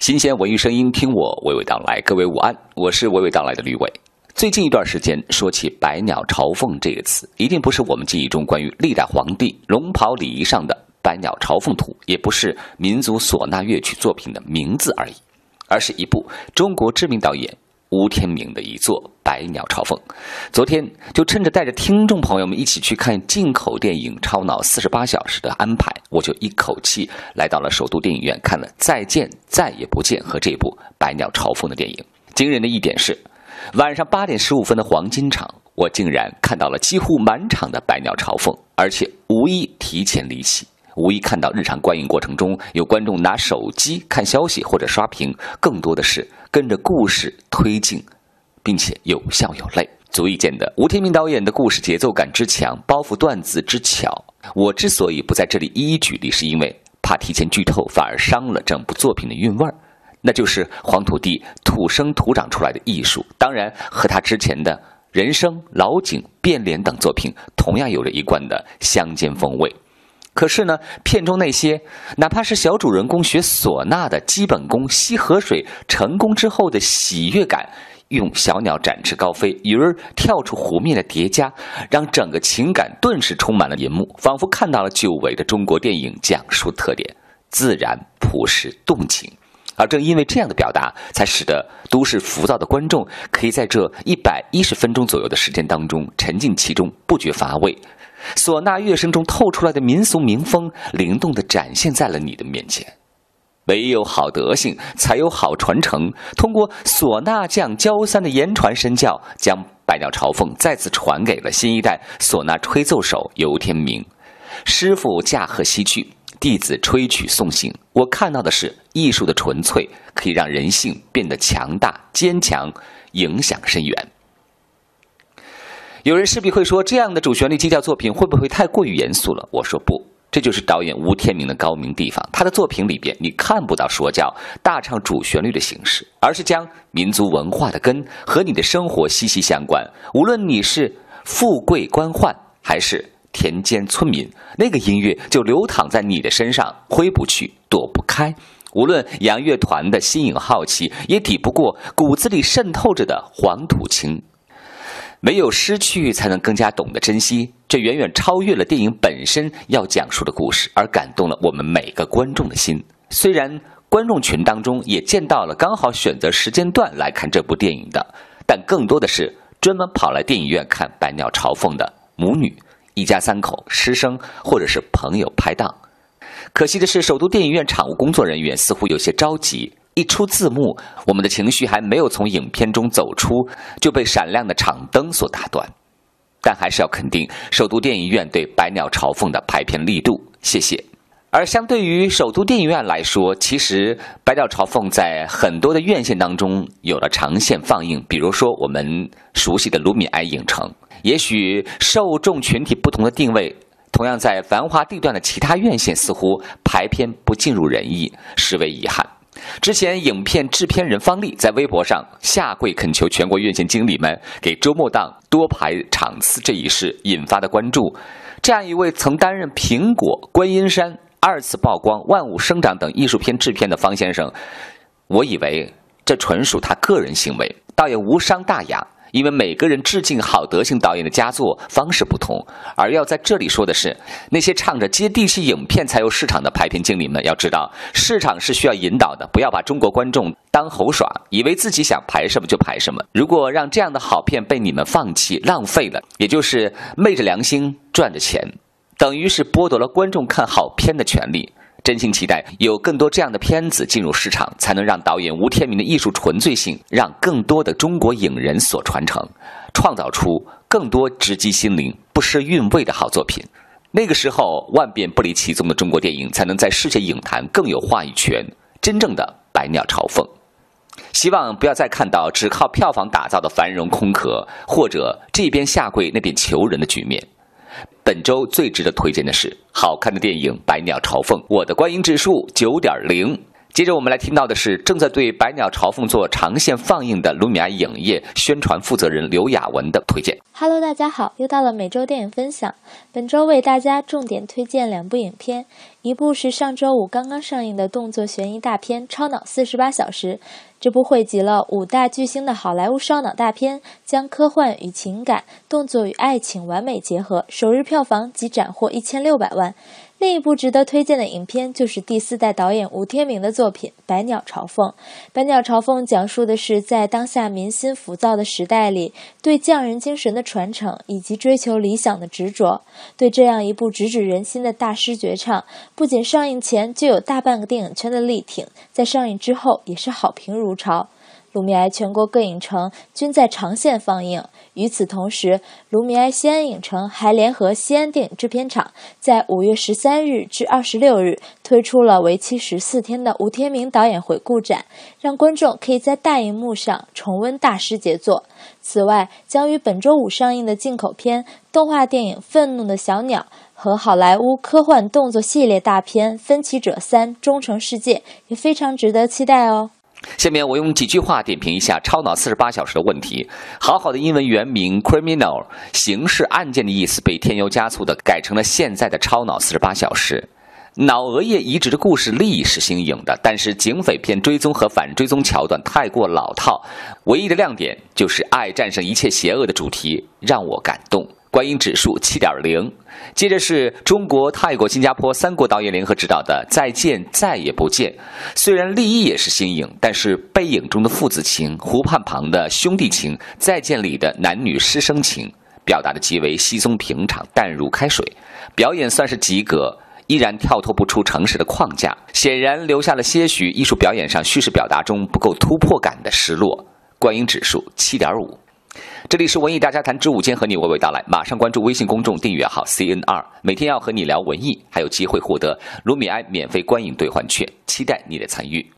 新鲜文艺声音，听我娓娓道来。各位午安，我是娓娓道来的吕伟。最近一段时间，说起“百鸟朝凤”这个词，一定不是我们记忆中关于历代皇帝龙袍礼仪上的“百鸟朝凤图”，也不是民族唢呐乐曲作品的名字而已，而是一部中国知名导演。吴天明的一作《百鸟朝凤》，昨天就趁着带着听众朋友们一起去看进口电影《超脑四十八小时》的安排，我就一口气来到了首都电影院看了《再见再也不见》和这部《百鸟朝凤》的电影。惊人的一点是，晚上八点十五分的黄金场，我竟然看到了几乎满场的《百鸟朝凤》，而且无一提前离席。无一看到日常观影过程中有观众拿手机看消息或者刷屏，更多的是跟着故事推进，并且有笑有泪，足以见得吴天明导演的故事节奏感之强，包袱段子之巧。我之所以不在这里一一举例，是因为怕提前剧透，反而伤了整部作品的韵味儿。那就是黄土地土生土长出来的艺术，当然和他之前的人生、老井、变脸等作品同样有着一贯的乡间风味。可是呢，片中那些哪怕是小主人公学唢呐的基本功、吸河水成功之后的喜悦感，用小鸟展翅高飞、鱼儿跳出湖面的叠加，让整个情感顿时充满了银幕，仿佛看到了久违的中国电影讲述特点：自然、朴实、动情。而正因为这样的表达，才使得都市浮躁的观众可以在这一百一十分钟左右的时间当中沉浸其中，不觉乏味。唢呐乐声中透出来的民俗民风，灵动地展现在了你的面前。唯有好德性，才有好传承。通过唢呐匠焦三的言传身教，将《百鸟朝凤》再次传给了新一代唢呐吹奏手游天明。师傅驾鹤西去，弟子吹曲送行。我看到的是艺术的纯粹，可以让人性变得强大、坚强，影响深远。有人势必会说，这样的主旋律基调作品会不会太过于严肃了？我说不，这就是导演吴天明的高明地方。他的作品里边，你看不到说教、大唱主旋律的形式，而是将民族文化的根和你的生活息息相关。无论你是富贵官宦，还是田间村民，那个音乐就流淌在你的身上，挥不去，躲不开。无论洋乐团的新颖好奇，也抵不过骨子里渗透着的黄土情。没有失去，才能更加懂得珍惜。这远远超越了电影本身要讲述的故事，而感动了我们每个观众的心。虽然观众群当中也见到了刚好选择时间段来看这部电影的，但更多的是专门跑来电影院看《百鸟朝凤》的母女、一家三口、师生或者是朋友拍档。可惜的是，首都电影院场务工作人员似乎有些着急。一出字幕，我们的情绪还没有从影片中走出，就被闪亮的场灯所打断。但还是要肯定首都电影院对《百鸟朝凤》的排片力度，谢谢。而相对于首都电影院来说，其实《百鸟朝凤》在很多的院线当中有了长线放映，比如说我们熟悉的卢米埃影城。也许受众群体不同的定位，同样在繁华地段的其他院线似乎排片不尽如人意，实为遗憾。之前，影片制片人方丽在微博上下跪恳求全国院线经理们给周末档多排场次这一事引发的关注。这样一位曾担任《苹果》《观音山》二次曝光《万物生长》等艺术片制片的方先生，我以为这纯属他个人行为，倒也无伤大雅。因为每个人致敬好德性导演的佳作方式不同，而要在这里说的是，那些唱着接地气影片才有市场的排片经理们，要知道市场是需要引导的，不要把中国观众当猴耍，以为自己想排什么就排什么。如果让这样的好片被你们放弃浪费了，也就是昧着良心赚着钱，等于是剥夺了观众看好片的权利。真心期待有更多这样的片子进入市场，才能让导演吴天明的艺术纯粹性让更多的中国影人所传承，创造出更多直击心灵、不失韵味的好作品。那个时候，万变不离其宗的中国电影才能在世界影坛更有话语权，真正的百鸟朝凤。希望不要再看到只靠票房打造的繁荣空壳，或者这边下跪那边求人的局面。本周最值得推荐的是好看的电影《百鸟朝凤》，我的观影指数九点零。接着我们来听到的是正在对《百鸟朝凤》做长线放映的卢米埃影业宣传负责人刘雅文的推荐。Hello，大家好，又到了每周电影分享。本周为大家重点推荐两部影片，一部是上周五刚刚上映的动作悬疑大片《超脑四十八小时》。这部汇集了五大巨星的好莱坞烧脑大片，将科幻与情感、动作与爱情完美结合，首日票房即斩获一千六百万。另一部值得推荐的影片就是第四代导演吴天明的作品《百鸟朝凤》。《百鸟朝凤》讲述的是在当下民心浮躁的时代里，对匠人精神的传承以及追求理想的执着。对这样一部直指人心的大师绝唱，不仅上映前就有大半个电影圈的力挺，在上映之后也是好评如潮。卢米埃全国各影城均在长线放映。与此同时，卢米埃西安影城还联合西安电影制片厂，在五月十三日至二十六日推出了为期十四天的吴天明导演回顾展，让观众可以在大荧幕上重温大师杰作。此外，将于本周五上映的进口片动画电影《愤怒的小鸟》和好莱坞科幻动作系列大片《分歧者三：忠诚世界》也非常值得期待哦。下面我用几句话点评一下《超脑四十八小时》的问题。好好的英文原名 “criminal”，刑事案件的意思被添油加醋的改成了现在的“超脑四十八小时”。脑额叶移植的故事力是新颖的，但是警匪片追踪和反追踪桥段太过老套。唯一的亮点就是爱战胜一切邪恶的主题，让我感动。观影指数七点零。接着是中国、泰国、新加坡三国导演联合执导的《再见，再也不见》。虽然立意也是新颖，但是背影中的父子情、湖畔旁的兄弟情、再见里的男女师生情，表达的极为稀松平常、淡如开水。表演算是及格，依然跳脱不出城市的框架，显然留下了些许艺术表演上叙事表达中不够突破感的失落。观影指数七点五。这里是文艺大家谈之午间，和你娓娓道来。马上关注微信公众订阅号 CNR，每天要和你聊文艺，还有机会获得卢米埃免费观影兑换券，期待你的参与。